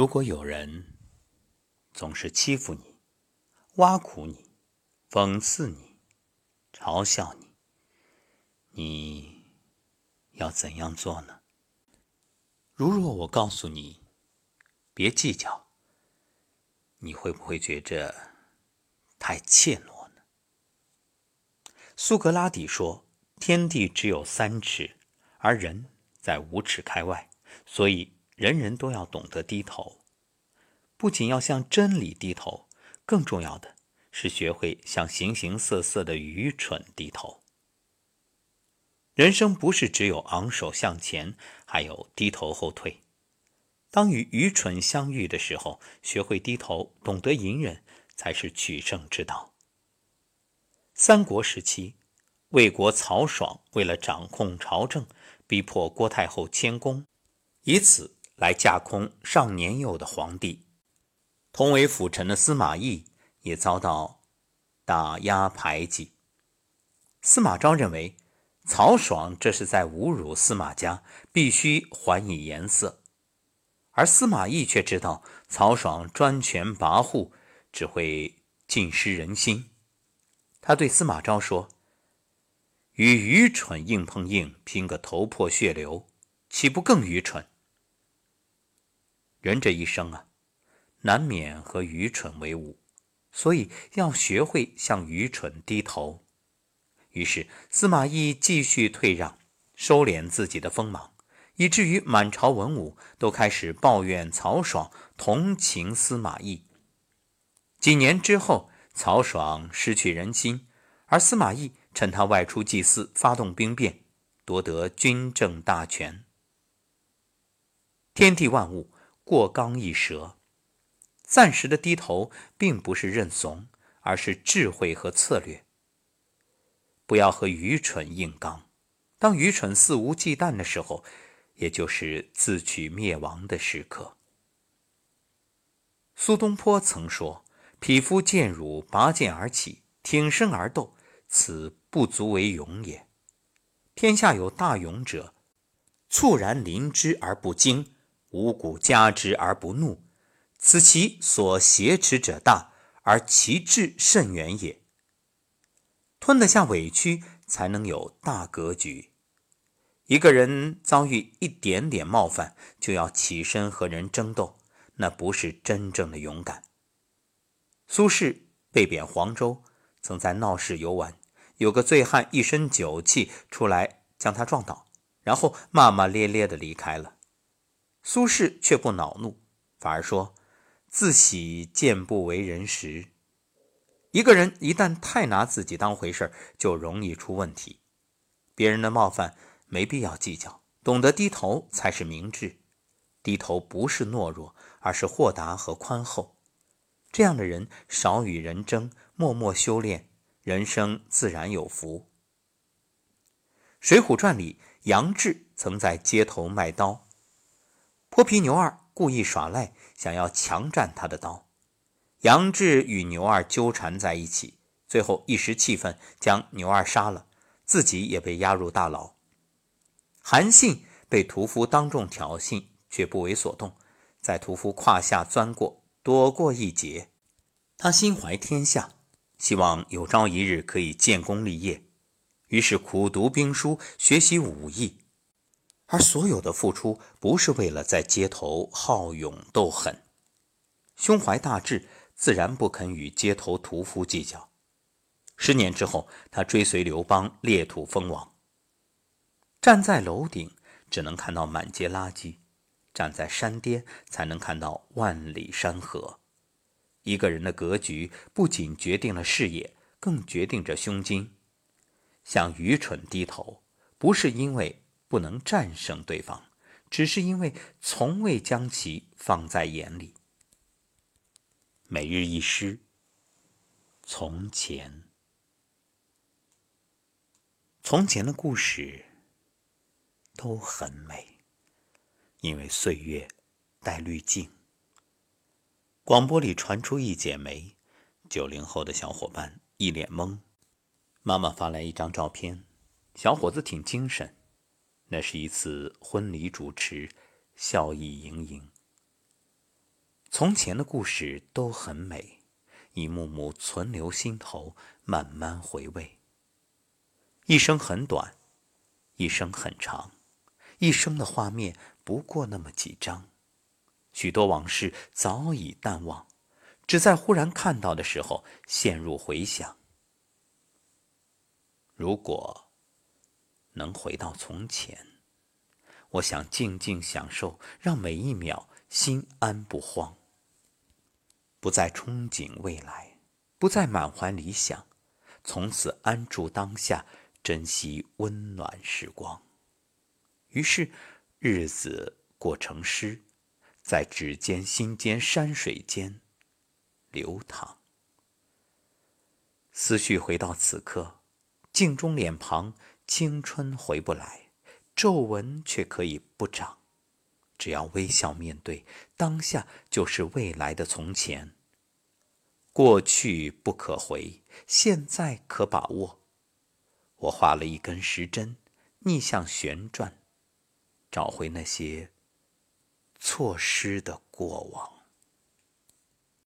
如果有人总是欺负你、挖苦你、讽刺你、嘲笑你，你要怎样做呢？如若我告诉你，别计较，你会不会觉着太怯懦呢？苏格拉底说：“天地只有三尺，而人在五尺开外，所以。”人人都要懂得低头，不仅要向真理低头，更重要的是学会向形形色色的愚蠢低头。人生不是只有昂首向前，还有低头后退。当与愚蠢相遇的时候，学会低头，懂得隐忍，才是取胜之道。三国时期，魏国曹爽为了掌控朝政，逼迫郭太后迁宫，以此。来架空尚年幼的皇帝，同为辅臣的司马懿也遭到打压排挤。司马昭认为曹爽这是在侮辱司马家，必须还以颜色。而司马懿却知道曹爽专权跋扈，只会尽失人心。他对司马昭说：“与愚蠢硬碰硬，拼个头破血流，岂不更愚蠢？”人这一生啊，难免和愚蠢为伍，所以要学会向愚蠢低头。于是司马懿继续退让，收敛自己的锋芒，以至于满朝文武都开始抱怨曹爽，同情司马懿。几年之后，曹爽失去人心，而司马懿趁他外出祭祀，发动兵变，夺得军政大权。天地万物。过刚易折，暂时的低头并不是认怂，而是智慧和策略。不要和愚蠢硬刚，当愚蠢肆无忌惮的时候，也就是自取灭亡的时刻。苏东坡曾说：“匹夫见辱，拔剑而起，挺身而斗，此不足为勇也。天下有大勇者，猝然临之而不惊。”五谷加之而不怒，此其所挟持者大，而其志甚远也。吞得下委屈，才能有大格局。一个人遭遇一点点冒犯，就要起身和人争斗，那不是真正的勇敢。苏轼被贬黄州，曾在闹市游玩，有个醉汉一身酒气出来将他撞倒，然后骂骂咧咧的离开了。苏轼却不恼怒，反而说：“自喜见不为人时。”一个人一旦太拿自己当回事就容易出问题。别人的冒犯没必要计较，懂得低头才是明智。低头不是懦弱，而是豁达和宽厚。这样的人少与人争，默默修炼，人生自然有福。《水浒传》里，杨志曾在街头卖刀。泼皮牛二故意耍赖，想要强占他的刀。杨志与牛二纠缠在一起，最后一时气愤，将牛二杀了，自己也被押入大牢。韩信被屠夫当众挑衅，却不为所动，在屠夫胯下钻过，躲过一劫。他心怀天下，希望有朝一日可以建功立业，于是苦读兵书，学习武艺。而所有的付出，不是为了在街头好勇斗狠，胸怀大志，自然不肯与街头屠夫计较。十年之后，他追随刘邦裂土封王。站在楼顶，只能看到满街垃圾；站在山巅，才能看到万里山河。一个人的格局，不仅决定了视野，更决定着胸襟。向愚蠢低头，不是因为。不能战胜对方，只是因为从未将其放在眼里。每日一诗：从前。从前的故事都很美，因为岁月带滤镜。广播里传出一剪梅，九零后的小伙伴一脸懵。妈妈发来一张照片，小伙子挺精神。那是一次婚礼主持，笑意盈盈。从前的故事都很美，一幕幕存留心头，慢慢回味。一生很短，一生很长，一生的画面不过那么几张，许多往事早已淡忘，只在忽然看到的时候陷入回想。如果能回到从前，我想静静享受，让每一秒心安不慌。不再憧憬未来，不再满怀理想，从此安住当下，珍惜温暖时光。于是，日子过成诗，在指尖、心间、山水间流淌。思绪回到此刻，镜中脸庞，青春回不来，皱纹却可以不长。只要微笑面对当下，就是未来的从前。过去不可回，现在可把握。我画了一根时针，逆向旋转，找回那些错失的过往。